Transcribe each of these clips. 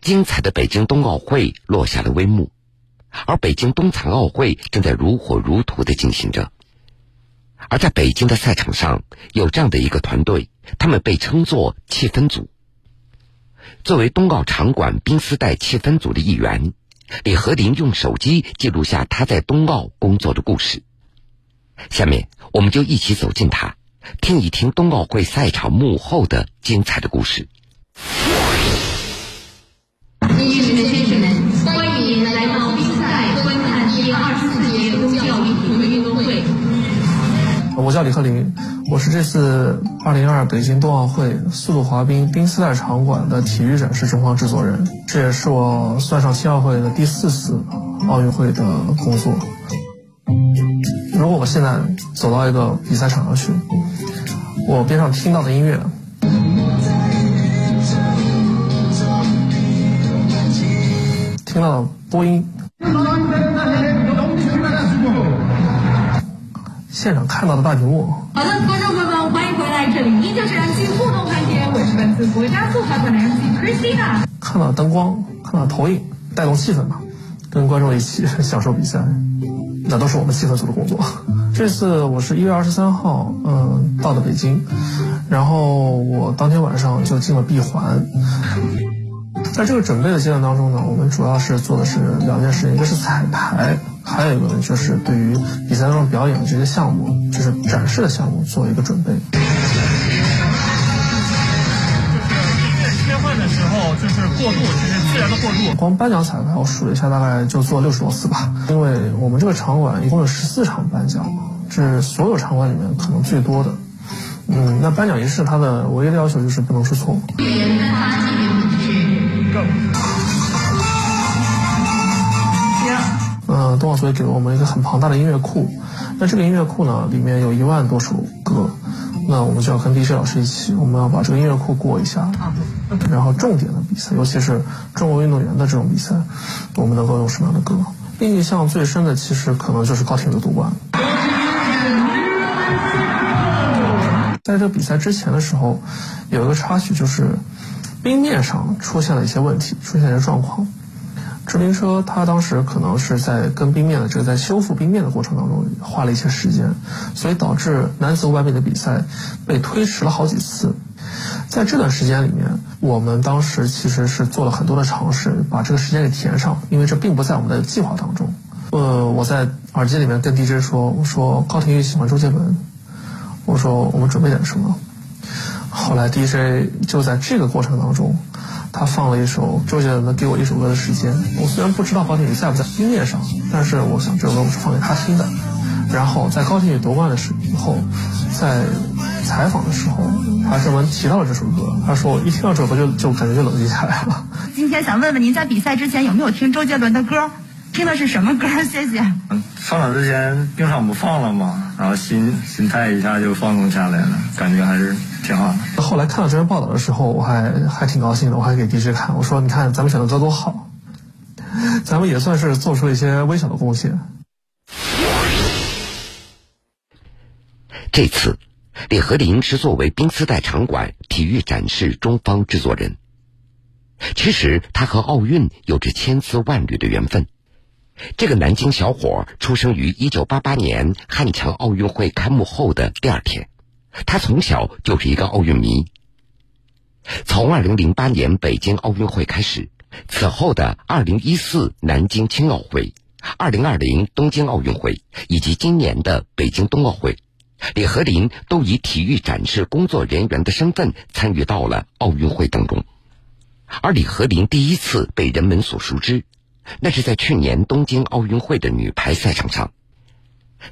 精彩的北京冬奥会落下了帷幕，而北京冬残奥会正在如火如荼的进行着。而在北京的赛场上，有这样的一个团队，他们被称作气氛组。作为冬奥场馆冰丝带气氛组的一员，李和林用手机记录下他在冬奥工作的故事。下面，我们就一起走进他，听一听冬奥会赛场幕后的精彩的故事。我叫李鹤林，我是这次2022北京冬奥会速度滑冰冰丝带场馆的体育展示中方制作人，这也是我算上青奥会的第四次奥运会的工作。如果我现在走到一个比赛场上去，我边上听到的音乐，听到的播音，现场看到的大屏幕，好的，观众朋友们，欢迎回来，这里依旧是 MC 互动环节，我是本次国家速滑团的 MC Christina。看到灯光，看到投影，带动气氛嘛，跟观众一起享受比赛，那都是我们气氛组的工作。这次我是一月二十三号，嗯，到的北京，然后我当天晚上就进了闭环。在这个准备的阶段当中呢，我们主要是做的是两件事情，一个是彩排，还有一个呢就是对于比赛当中表演的这些项目，就是展示的项目做一个准备。切换的时候就是过渡，就是自然的过渡。光颁奖彩排我数了一下，大概就做六十多次吧。因为我们这个场馆一共有十四场颁奖，这是所有场馆里面可能最多的。嗯，那颁奖仪式它的唯一的要求就是不能出错。嗯，冬奥组也给了我们一个很庞大的音乐库，那这个音乐库呢，里面有一万多首歌，那我们就要跟 DJ 老师一起，我们要把这个音乐库过一下，然后重点的比赛，尤其是中国运动员的这种比赛，我们能够用什么样的歌？印象最深的其实可能就是高亭的夺冠。在这个比赛之前的时候，有一个插曲就是冰面上出现了一些问题，出现了一些状况。制冰车它当时可能是在跟冰面的这个在修复冰面的过程当中花了一些时间，所以导致男子五百米的比赛被推迟了好几次。在这段时间里面，我们当时其实是做了很多的尝试，把这个时间给填上，因为这并不在我们的计划当中。呃，我在耳机里面跟 DJ 说：“我说高廷玉喜欢周杰伦，我说我们准备点什么。”后来 DJ 就在这个过程当中。他放了一首周杰伦的《给我一首歌的时间》。我虽然不知道高天宇在不在音乐上，但是我想这首歌我是放给他听的。然后在高天宇夺冠的时候，在采访的时候，他专门提到了这首歌。他说我一听到这首歌就就感觉就冷静下来了。今天想问问您，在比赛之前有没有听周杰伦的歌？听的是什么歌？谢谢。上场之前冰场不放了吗？然后心心态一下就放松下来了，感觉还是。挺好的。后来看到这篇报道的时候，我还还挺高兴的，我还给 DJ 看，我说：“你看咱们选的歌多好，咱们也算是做出了一些微小的贡献。”这次，李和林是作为冰丝带场馆体育展示中方制作人。其实他和奥运有着千丝万缕的缘分。这个南京小伙出生于1988年汉城奥运会开幕后的第二天。他从小就是一个奥运迷。从2008年北京奥运会开始，此后的2014南京青奥会、2020东京奥运会以及今年的北京冬奥会，李和林都以体育展示工作人员的身份参与到了奥运会当中。而李和林第一次被人们所熟知，那是在去年东京奥运会的女排赛场上。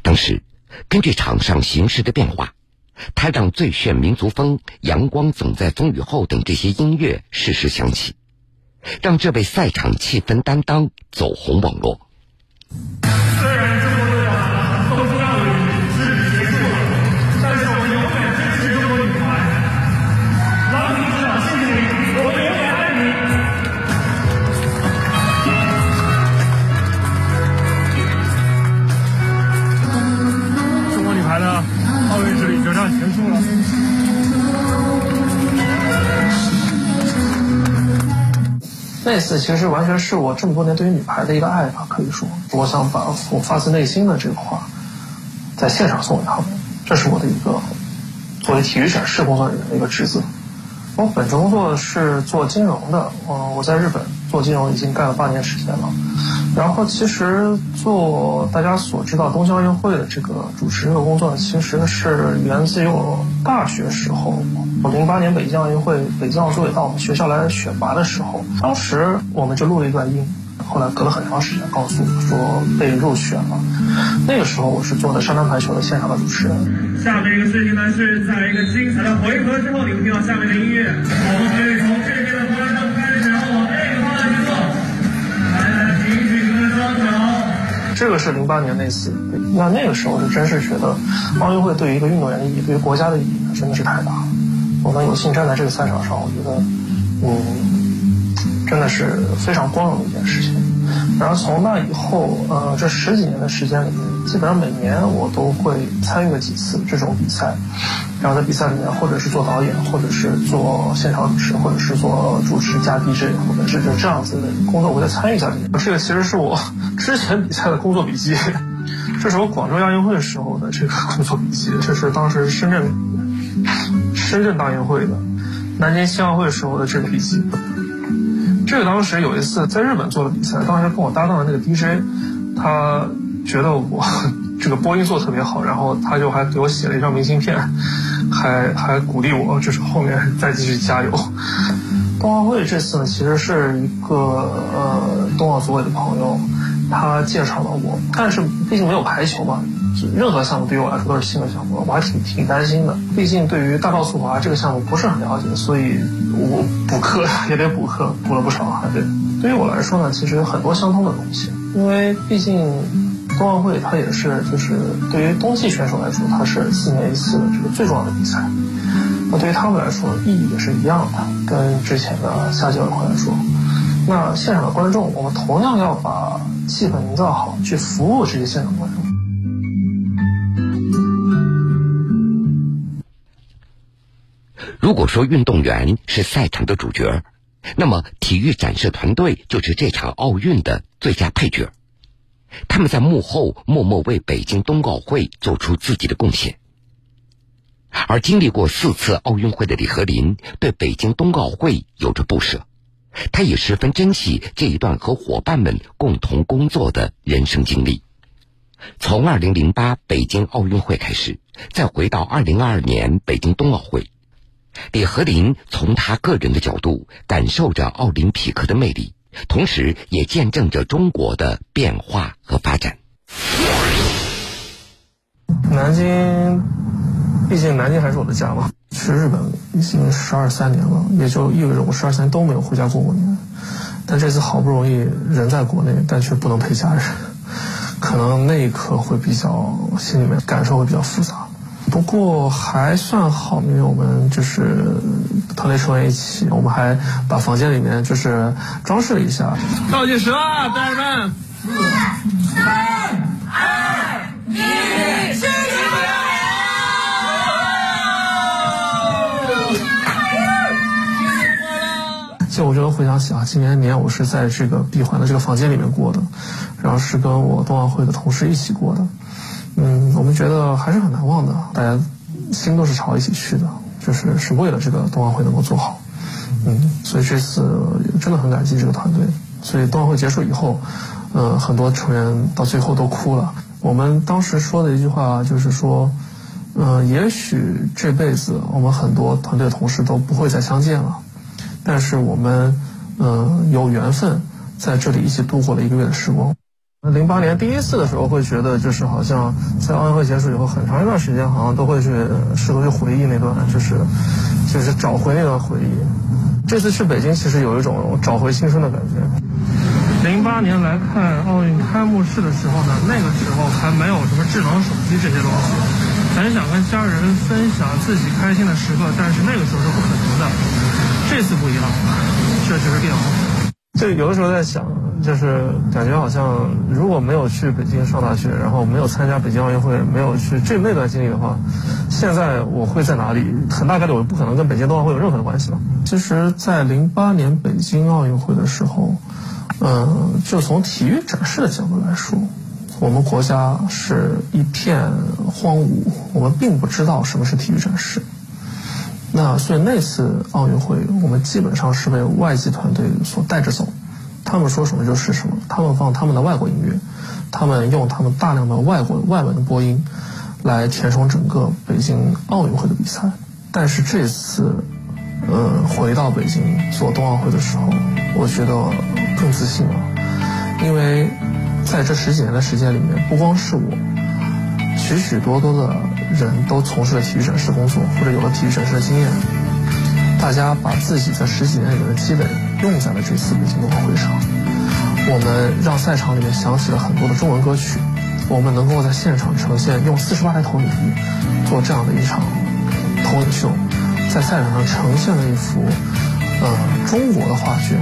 当时，根据场上形势的变化。他让最炫民族风、阳光总在风雨后等这些音乐适时响起，让这位赛场气氛担当走红网络。那次其实完全是我这么多年对于女排的一个爱吧，可以说，我想把我发自内心的这个话，在现场送给他们，这是我的一个作为体育展示工作人员的一个职责。我本职工作是做金融的，我，我在日本做金融已经干了八年时间了。然后其实做大家所知道东京奥运会的这个主持这个工作呢，其实是源自于我大学时候，我零八年北京奥运会北京奥组委到我们学校来选拔的时候，当时我们就录了一段音，后来隔了很长时间告诉我说被入选了。那个时候我是做的沙滩排球的现场的主持人。下面一个事情呢是在一个精彩的回合之后，你们听到下面的音乐，我们可以从这边的这个是零八年那次，那那个时候是真是觉得奥运会对于一个运动员的意义，对于国家的意义，真的是太大了。我能有幸站在这个赛场上，我觉得，嗯，真的是非常光荣的一件事情。然后从那以后，呃，这十几年的时间里面，基本上每年我都会参与个几次这种比赛。然后在比赛里面，或者是做导演，或者是做现场主持，或者是做主持加 DJ，或者是就这样子的工作，我会参与一下这个。其实是我之前比赛的工作笔记，这是我广州亚运会时候的这个工作笔记，这是当时深圳深圳大运会的，南京青奥会时候的这个笔记。这个当时有一次在日本做的比赛，当时跟我搭档的那个 DJ，他觉得我 这个播音做得特别好，然后他就还给我写了一张明信片，还还鼓励我，就是后面再继续加油。冬奥会这次呢，其实是一个呃冬奥组委的朋友，他介绍了我，但是毕竟没有排球嘛，任何项目对于我来说都是新的项目，我还挺挺担心的。毕竟对于大道速滑这个项目不是很了解，所以我补课 也得补课，补了不少还得。对于我来说呢，其实有很多相通的东西，因为毕竟冬奥会它也是就是对于冬季选手来说，它是四年一次的这个最重要的比赛。那对于他们来说，意义也是一样的，跟之前的夏季奥运会来说。那现场的观众，我们同样要把气氛营造好，去服务这些现场观众。如果说运动员是赛场的主角，那么体育展示团队就是这场奥运的最佳配角。他们在幕后默默为北京冬奥会做出自己的贡献。而经历过四次奥运会的李和林，对北京冬奥会有着不舍，他也十分珍惜这一段和伙伴们共同工作的人生经历。从2008北京奥运会开始，再回到2022年北京冬奥会，李和林从他个人的角度感受着奥林匹克的魅力，同时也见证着中国的变化和发展。南京。毕竟南京还是我的家嘛，去日本已经十二三年了，也就意味着我十二三年都没有回家过过年。但这次好不容易人在国内，但却不能陪家人，可能那一刻会比较心里面感受会比较复杂。不过还算好，因为我们就是团队成员一起，我们还把房间里面就是装饰了一下。倒计时了，家人们，四、三、二、一，起！就我觉得回想起啊，今年年我是在这个闭环的这个房间里面过的，然后是跟我冬奥会的同事一起过的，嗯，我们觉得还是很难忘的，大家心都是朝一起去的，就是是为了这个冬奥会能够做好，嗯，所以这次真的很感激这个团队。所以冬奥会结束以后，呃，很多成员到最后都哭了。我们当时说的一句话就是说，嗯，也许这辈子我们很多团队同事都不会再相见了。但是我们，嗯，有缘分在这里一起度过了一个月的时光。零八年第一次的时候，会觉得就是好像在奥运会结束以后很长一段时间，好像都会去试图去回忆那段，就是就是找回那段回忆。这次去北京，其实有一种找回青春的感觉。零八年来看奥运开幕式的时候呢，那个时候还没有什么智能手机这些东西，很想跟家人分享自己开心的时刻，但是那个时候是不可能的。这次不一样，这就是变化。对，有的时候在想，就是感觉好像如果没有去北京上大学，然后没有参加北京奥运会，没有去这那段经历的话，现在我会在哪里？很大概率我不可能跟北京冬奥会有任何的关系了。其实，在零八年北京奥运会的时候，嗯，就从体育展示的角度来说，我们国家是一片荒芜，我们并不知道什么是体育展示。那所以那次奥运会，我们基本上是被外籍团队所带着走，他们说什么就是什么，他们放他们的外国音乐，他们用他们大量的外国外文的播音，来填充整个北京奥运会的比赛。但是这次，呃，回到北京做冬奥会的时候，我觉得更自信了，因为在这十几年的时间里面，不光是我，许许多多的。人都从事了体育展示工作，或者有了体育展示的经验。大家把自己在十几年里面的积累用在了这次北京冬奥会上。我们让赛场里面响起了很多的中文歌曲。我们能够在现场呈现，用四十八台投影仪做这样的一场投影秀，在赛场上呈现了一幅呃中国的画卷。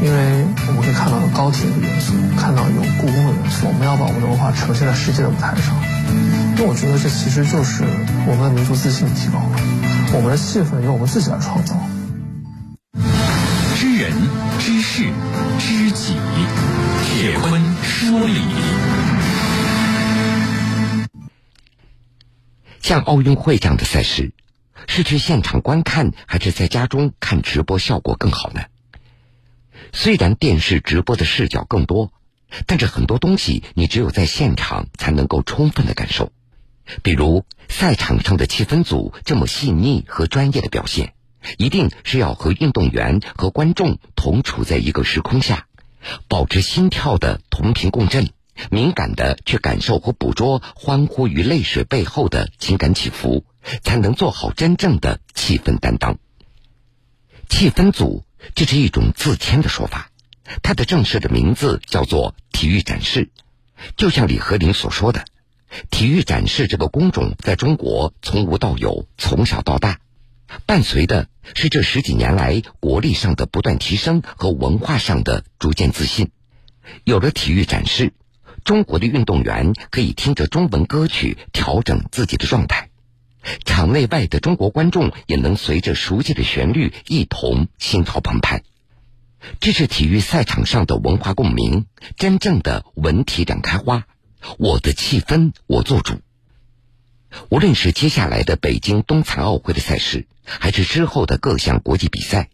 因为我们可以看到有高铁的元素，看到有故宫的元素。我们要把我们的文化呈现在世界的舞台上。因为我觉得这其实就是我们的民族自信提高了，我们的气氛由我们自己来创造。知人知事知己，铁坤说理。像奥运会这样的赛事，是去现场观看还是在家中看直播效果更好呢？虽然电视直播的视角更多，但是很多东西你只有在现场才能够充分的感受。比如赛场上的气氛组这么细腻和专业的表现，一定是要和运动员和观众同处在一个时空下，保持心跳的同频共振，敏感的去感受和捕捉欢呼与泪水背后的情感起伏，才能做好真正的气氛担当。气氛组这是一种自谦的说法，它的正式的名字叫做体育展示，就像李和林所说的。体育展示这个工种在中国从无到有，从小到大，伴随的是这十几年来国力上的不断提升和文化上的逐渐自信。有了体育展示，中国的运动员可以听着中文歌曲调整自己的状态，场内外的中国观众也能随着熟悉的旋律一同心潮澎湃。这是体育赛场上的文化共鸣，真正的文体两开花。我的气氛，我做主。无论是接下来的北京冬残奥会的赛事，还是之后的各项国际比赛，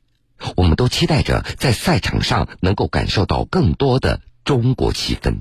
我们都期待着在赛场上能够感受到更多的中国气氛。